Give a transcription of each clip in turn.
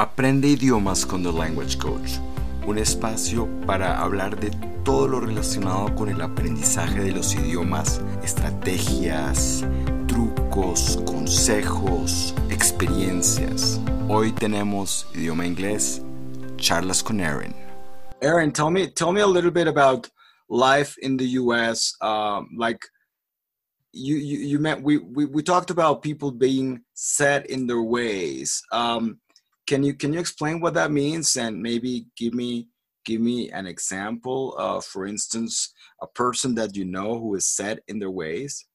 Aprende idiomas con The Language Coach, un espacio para hablar de todo lo relacionado con el aprendizaje de los idiomas, estrategias, trucos, consejos, experiencias. Hoy tenemos idioma inglés, charlas con Aaron. Aaron, tell me, tell me a little bit about life in the U.S. Um, like you, you, you meant we, we, talked about people being set in their ways. Um, can you can you explain what that means? And maybe give me give me an example of for instance a person that you know who is set in their ways.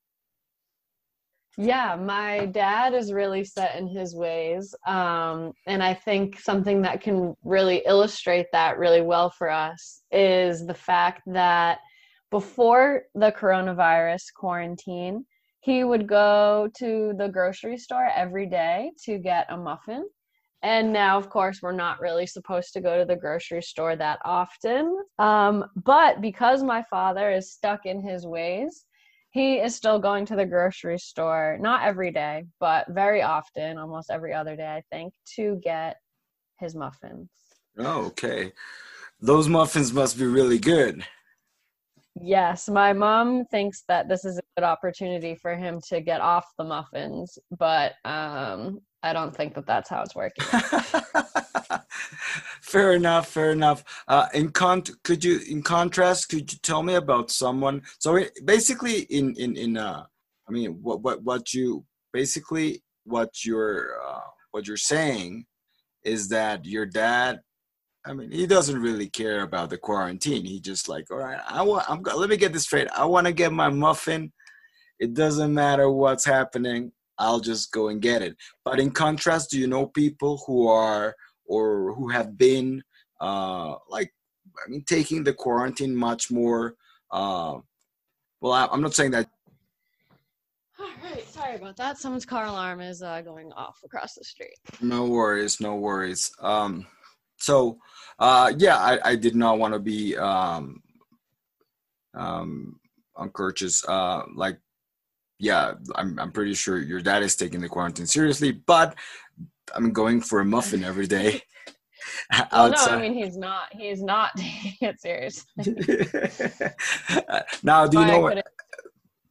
Yeah my dad is really set in his ways um, and i think something that can really illustrate that really well for us is the fact that before the coronavirus quarantine he would go to the grocery store every day to get a muffin and now of course we're not really supposed to go to the grocery store that often. Um, but because my father is stuck in his ways he is still going to the grocery store not every day but very often almost every other day i think to get his muffins. Oh okay. Those muffins must be really good. Yes my mom thinks that this is a good opportunity for him to get off the muffins but um I don't think that that's how it's working. fair enough. Fair enough. Uh, in con, could you, in contrast, could you tell me about someone? So basically, in in in uh, I mean, what what what you basically what you're uh, what you're saying is that your dad. I mean, he doesn't really care about the quarantine. He just like, all right, I want. I'm. Let me get this straight. I want to get my muffin. It doesn't matter what's happening. I'll just go and get it. But in contrast, do you know people who are or who have been uh, like, I mean, taking the quarantine much more? Uh, well, I, am not saying that. All right, sorry about that. Someone's car alarm is uh, going off across the street. No worries, no worries. Um, so, uh, yeah, I, I did not want to be um, um, unconscious, uh, like yeah, I'm I'm pretty sure your dad is taking the quarantine seriously, but I'm going for a muffin every day. well, no, I mean he's not. He's not taking it seriously. now, do you know?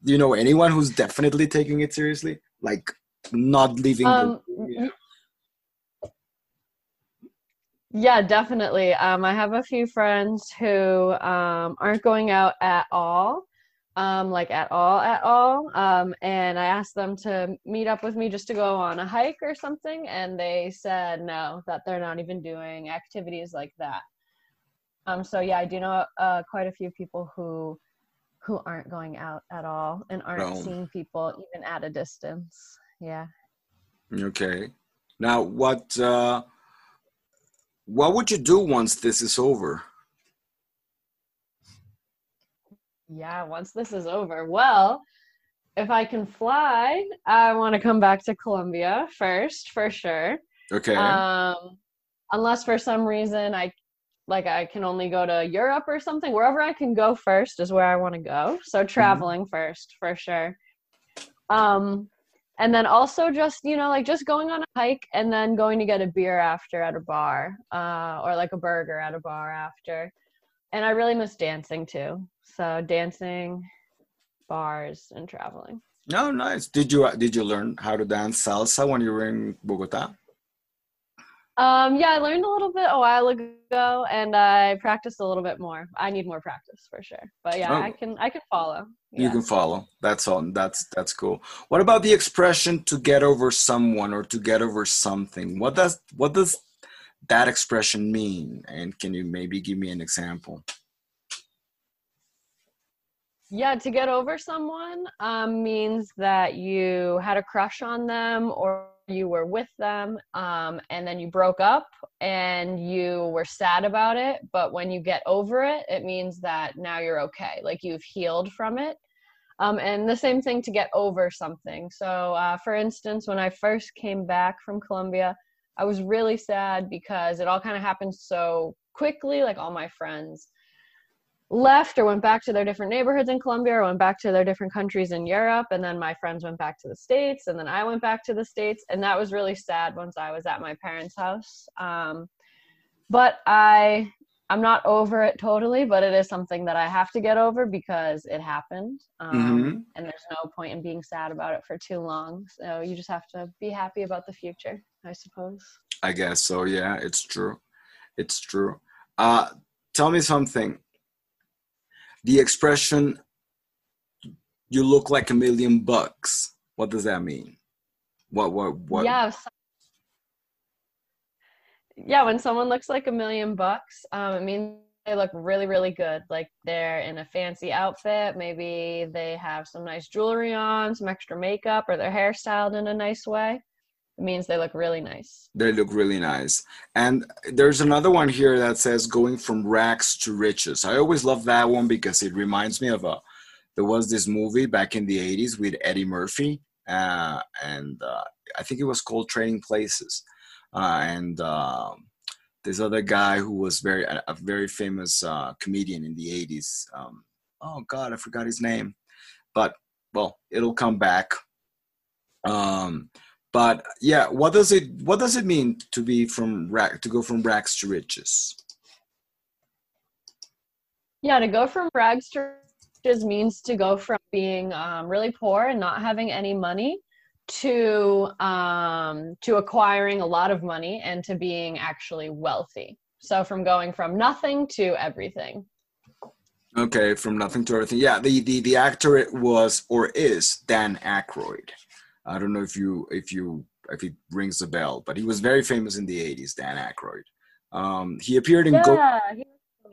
Do you know anyone who's definitely taking it seriously? Like not leaving. Um, the, yeah. yeah, definitely. Um, I have a few friends who um, aren't going out at all um, like at all, at all. Um, and I asked them to meet up with me just to go on a hike or something, and they said no, that they're not even doing activities like that. Um, so yeah, I do know uh, quite a few people who who aren't going out at all and aren't no. seeing people even at a distance. Yeah. Okay. Now, what uh, what would you do once this is over? Yeah, once this is over, well, if I can fly, I want to come back to Colombia first, for sure. Okay. Um, unless for some reason I like I can only go to Europe or something. Wherever I can go first is where I want to go. So mm-hmm. traveling mm-hmm. first, for sure. Um, and then also just you know like just going on a hike and then going to get a beer after at a bar, uh, or like a burger at a bar after. And I really miss dancing too. So dancing, bars, and traveling. Oh, nice. Did you did you learn how to dance salsa when you were in Bogota? Um, yeah, I learned a little bit a while ago, and I practiced a little bit more. I need more practice for sure, but yeah, oh. I can I can follow. Yeah. You can follow. That's all. That's that's cool. What about the expression "to get over someone" or "to get over something"? What does what does that expression mean? And can you maybe give me an example? Yeah, to get over someone um, means that you had a crush on them or you were with them um, and then you broke up and you were sad about it. But when you get over it, it means that now you're okay, like you've healed from it. Um, and the same thing to get over something. So, uh, for instance, when I first came back from Colombia, I was really sad because it all kind of happened so quickly. Like all my friends left or went back to their different neighborhoods in Colombia or went back to their different countries in Europe. And then my friends went back to the States and then I went back to the States. And that was really sad once I was at my parents' house. Um, but I I'm not over it totally, but it is something that I have to get over because it happened. Um, mm-hmm. And there's no point in being sad about it for too long. So you just have to be happy about the future, I suppose. I guess so. Yeah, it's true. It's true. Uh, tell me something. The expression "you look like a million bucks." What does that mean? What? What? What? Yeah. Yeah, when someone looks like a million bucks, um, it means they look really, really good. Like they're in a fancy outfit. Maybe they have some nice jewelry on, some extra makeup, or their hair styled in a nice way it means they look really nice. They look really nice. And there's another one here that says going from rags to riches. I always love that one because it reminds me of a there was this movie back in the 80s with Eddie Murphy uh, and uh, I think it was called Trading Places. Uh, and um, this other guy who was very a, a very famous uh, comedian in the 80s. Um, oh God, I forgot his name. But well, it'll come back. Um, but yeah what does it what does it mean to be from rack to go from rags to riches yeah to go from rags to riches means to go from being um, really poor and not having any money to um, to acquiring a lot of money and to being actually wealthy so from going from nothing to everything okay from nothing to everything yeah the the, the actor it was or is dan Aykroyd. I don't know if you if you if it rings a bell, but he was very famous in the '80s. Dan Aykroyd. Um, he appeared in yeah, Go- he,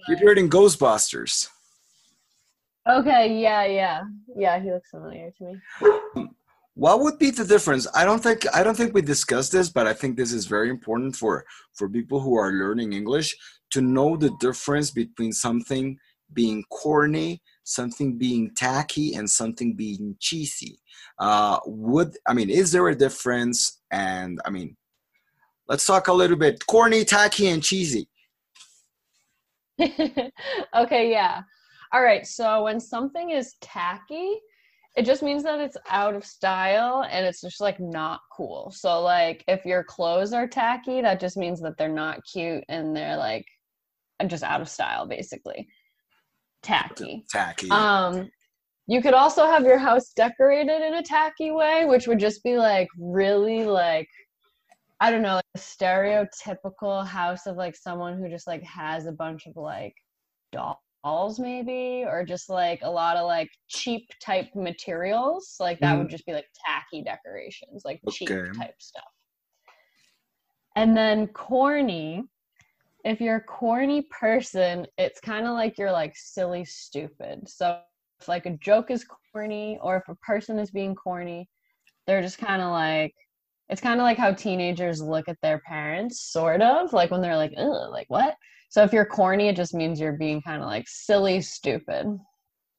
he appeared in Ghostbusters. Okay, yeah, yeah, yeah. He looks familiar to me. What would be the difference? I don't think I don't think we discussed this, but I think this is very important for for people who are learning English to know the difference between something being corny, something being tacky, and something being cheesy. Uh, would I mean, is there a difference? And I mean, let's talk a little bit corny, tacky, and cheesy. okay, yeah. All right. So when something is tacky, it just means that it's out of style and it's just like not cool. So like if your clothes are tacky, that just means that they're not cute and they're like just out of style basically tacky. Tacky. Um, you could also have your house decorated in a tacky way, which would just be like really like I don't know, like a stereotypical house of like someone who just like has a bunch of like dolls maybe or just like a lot of like cheap type materials. Like that mm. would just be like tacky decorations, like okay. cheap type stuff. And then corny if you're a corny person, it's kind of like you're like silly stupid. So if like a joke is corny or if a person is being corny, they're just kind of like it's kind of like how teenagers look at their parents, sort of like when they're like, Ugh, like what? So if you're corny, it just means you're being kind of like silly stupid.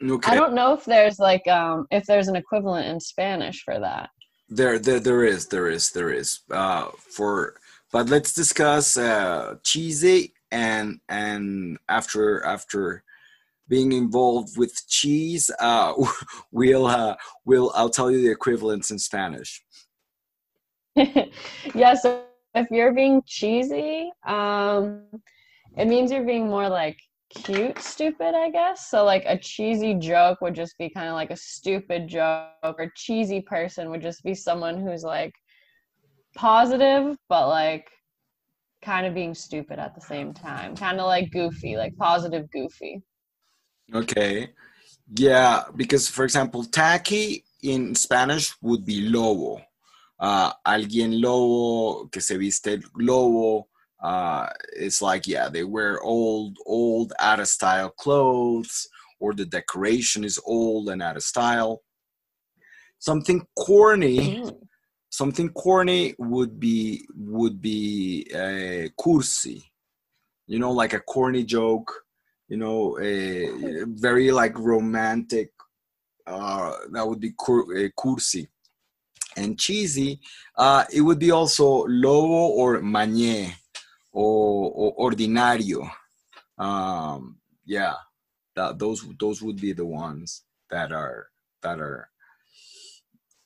Okay. I don't know if there's like um if there's an equivalent in Spanish for that. There, there, there is, there is, there is. Uh, for but let's discuss uh, cheesy and and after after being involved with cheese, uh, we'll uh, we'll I'll tell you the equivalents in Spanish. yeah, so if you're being cheesy, um, it means you're being more like cute stupid, I guess. So like a cheesy joke would just be kind of like a stupid joke, or cheesy person would just be someone who's like positive, but like kind of being stupid at the same time. Kind of like goofy, like positive goofy. Okay. Yeah, because for example, tacky in Spanish would be lobo. Uh, alguien lobo que se viste lobo. Uh, it's like yeah, they wear old, old, out of style clothes, or the decoration is old and out of style. Something corny. Mm something corny would be would be a cursi you know like a corny joke you know a very like romantic uh that would be cur- a cursi and cheesy uh it would be also lobo or mañé or, or ordinario. Um yeah that those those would be the ones that are that are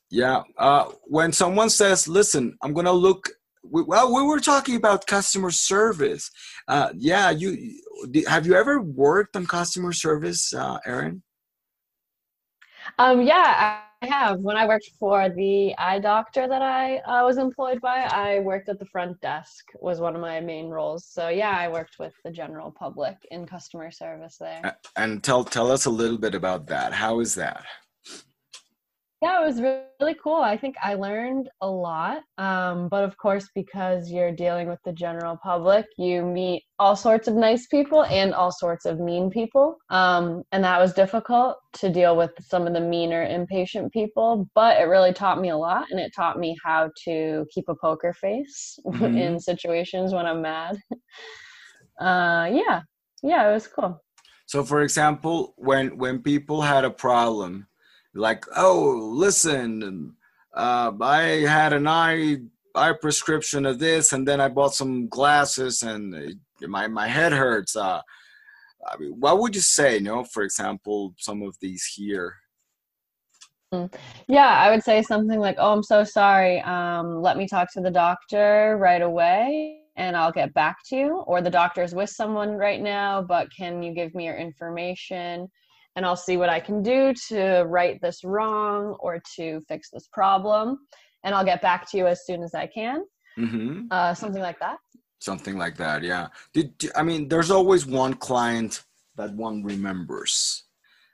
yeah uh when someone says listen i'm gonna look we, well we were talking about customer service. Uh yeah you have you ever worked on customer service uh erin? Um yeah I have. When I worked for the eye doctor that I uh, was employed by, I worked at the front desk was one of my main roles. So yeah, I worked with the general public in customer service there. And tell tell us a little bit about that. How is that? Yeah, it was really cool. I think I learned a lot. Um, but of course, because you're dealing with the general public, you meet all sorts of nice people and all sorts of mean people. Um, and that was difficult to deal with some of the meaner, impatient people. But it really taught me a lot. And it taught me how to keep a poker face mm-hmm. in situations when I'm mad. Uh, yeah, yeah, it was cool. So, for example, when when people had a problem, like, oh, listen, uh, I had an eye eye prescription of this, and then I bought some glasses, and my my head hurts. Uh, I mean, what would you say? You know, for example, some of these here. Mm. Yeah, I would say something like, "Oh, I'm so sorry. Um, let me talk to the doctor right away." and I'll get back to you. Or the doctor's with someone right now, but can you give me your information? And I'll see what I can do to right this wrong or to fix this problem. And I'll get back to you as soon as I can. Mm-hmm. Uh, something like that. Something like that, yeah. Did I mean? There's always one client that one remembers,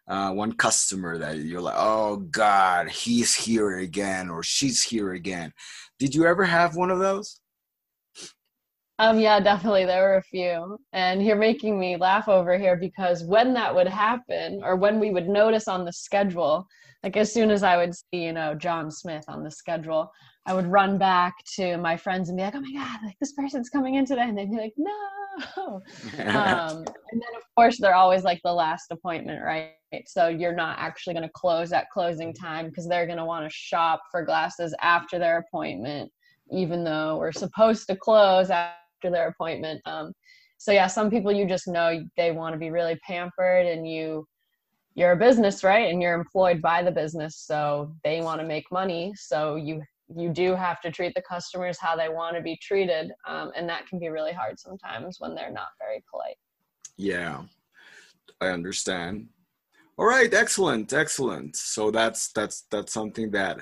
uh, one customer that you're like, oh God, he's here again or she's here again. Did you ever have one of those? Um, yeah, definitely. There were a few. And you're making me laugh over here because when that would happen, or when we would notice on the schedule, like as soon as I would see, you know, John Smith on the schedule, I would run back to my friends and be like, oh my God, like this person's coming in today. And they'd be like, no. um, and then, of course, they're always like the last appointment, right? So you're not actually going to close at closing time because they're going to want to shop for glasses after their appointment, even though we're supposed to close after after their appointment. Um, so yeah, some people you just know they want to be really pampered, and you you're a business, right? And you're employed by the business, so they want to make money. So you you do have to treat the customers how they want to be treated, um, and that can be really hard sometimes when they're not very polite. Yeah, I understand. All right, excellent, excellent. So that's that's that's something that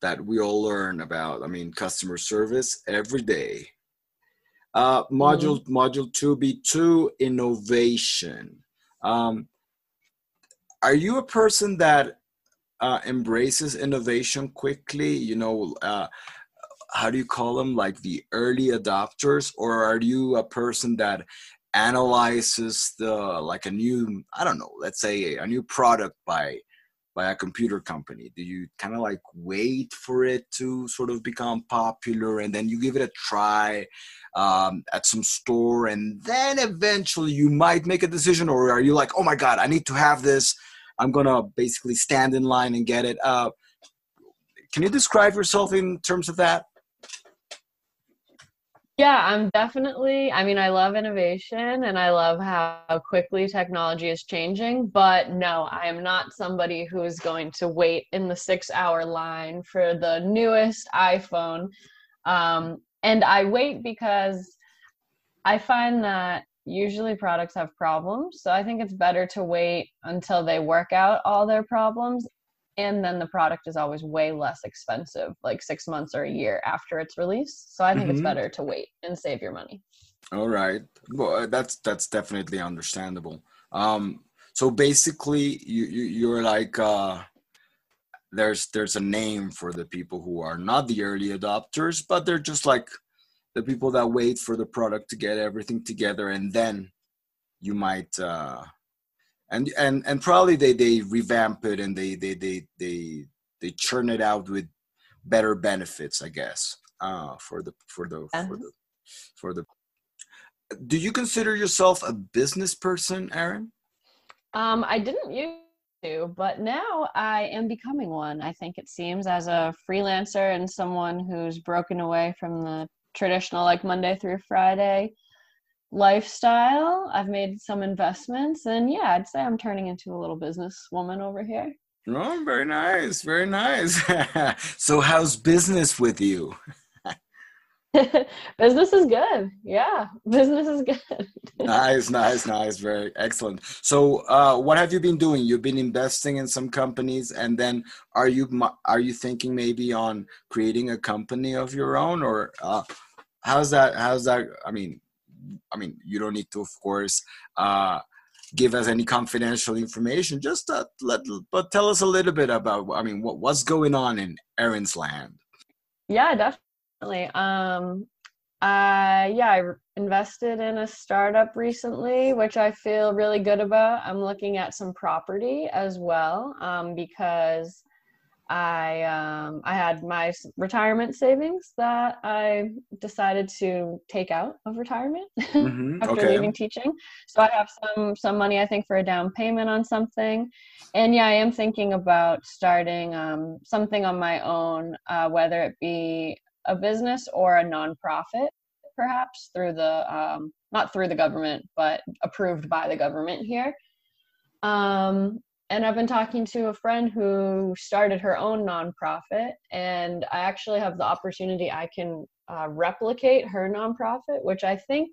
that we all learn about. I mean, customer service every day. Uh, module mm-hmm. module two B two innovation. Um, are you a person that uh, embraces innovation quickly? You know, uh, how do you call them? Like the early adopters, or are you a person that analyzes the like a new I don't know, let's say a new product by by a computer company? Do you kind of like wait for it to sort of become popular and then you give it a try um, at some store and then eventually you might make a decision? Or are you like, oh my God, I need to have this? I'm going to basically stand in line and get it. Uh, can you describe yourself in terms of that? Yeah, I'm definitely, I mean, I love innovation and I love how quickly technology is changing, but no, I am not somebody who is going to wait in the six hour line for the newest iPhone. Um, and I wait because I find that usually products have problems. So I think it's better to wait until they work out all their problems and then the product is always way less expensive like six months or a year after it's released. So i think mm-hmm. it's better to wait and save your money. All right. Well uh, that's that's definitely understandable. Um so basically you, you you're like uh there's there's a name for the people who are not the early adopters but they're just like the people that wait for the product to get everything together and then you might uh and and and probably they they revamp it and they they they they they churn it out with better benefits i guess uh for the for the for the for the do you consider yourself a business person aaron um i didn't used to but now i am becoming one. I think it seems as a freelancer and someone who's broken away from the traditional like monday through friday lifestyle. I've made some investments, and yeah, I'd say I'm turning into a little businesswoman over here. Oh, very nice, very nice. so, how's business with you? business is good. Yeah, business is good. nice, nice, nice. Very excellent. So, uh, what have you been doing? You've been investing in some companies, and then are you are you thinking maybe on creating a company of your own, or uh, how's that? How's that? I mean, I mean, you don't need to, of course. Uh, give us any confidential information just uh, let but tell us a little bit about i mean what, what's going on in erin's land yeah definitely Definitely. Um, uh, yeah, I invested in a startup recently, which I feel really good about. I'm looking at some property as well um, because I um, I had my retirement savings that I decided to take out of retirement mm-hmm. after okay. leaving teaching. So I have some some money I think for a down payment on something, and yeah, I am thinking about starting um, something on my own, uh, whether it be a business or a nonprofit, perhaps through the um, not through the government, but approved by the government here. Um, and I've been talking to a friend who started her own nonprofit, and I actually have the opportunity I can uh, replicate her nonprofit, which I think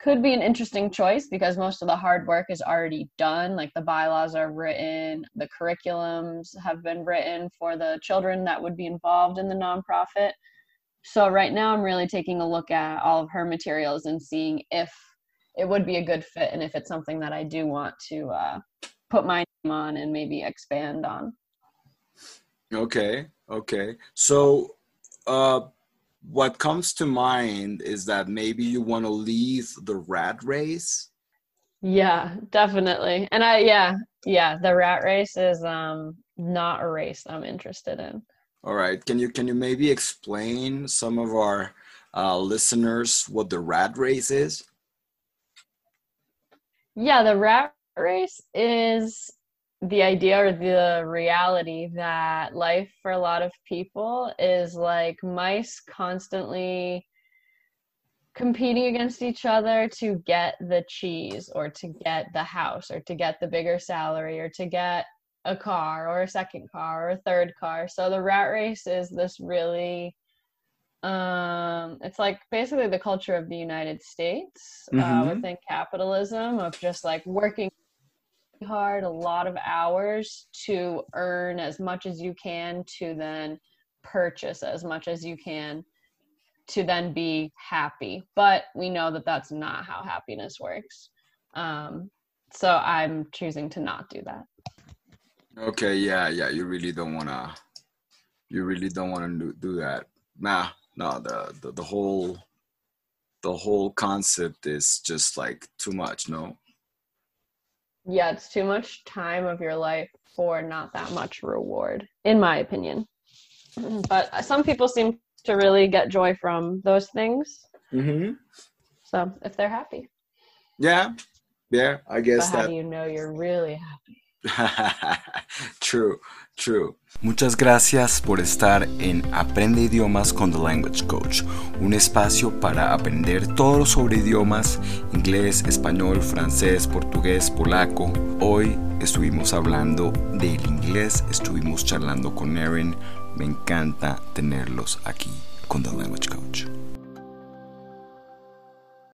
could be an interesting choice because most of the hard work is already done. Like the bylaws are written, the curriculums have been written for the children that would be involved in the nonprofit so right now i'm really taking a look at all of her materials and seeing if it would be a good fit and if it's something that i do want to uh, put my name on and maybe expand on okay okay so uh, what comes to mind is that maybe you want to leave the rat race yeah definitely and i yeah yeah the rat race is um not a race i'm interested in all right. Can you can you maybe explain some of our uh, listeners what the rat race is? Yeah, the rat race is the idea or the reality that life for a lot of people is like mice constantly competing against each other to get the cheese or to get the house or to get the bigger salary or to get a car or a second car or a third car. So the rat race is this really um it's like basically the culture of the United States uh, mm-hmm. uh, within capitalism of just like working hard a lot of hours to earn as much as you can to then purchase as much as you can to then be happy but we know that that's not how happiness works um so i'm choosing to not do that Okay, yeah, yeah. You really don't wanna. You really don't wanna do, do that. Nah, no. The, the the whole the whole concept is just like too much. No. Yeah, it's too much time of your life for not that much reward, in my opinion. But some people seem to really get joy from those things. Mm-hmm. So if they're happy. Yeah, yeah. I guess. But how that... do you know you're really happy? true, true. Muchas gracias por estar en Aprende idiomas con The Language Coach, un espacio para aprender todo sobre idiomas, inglés, español, francés, portugués, polaco. Hoy estuvimos hablando del inglés, estuvimos charlando con Erin. Me encanta tenerlos aquí con The Language Coach.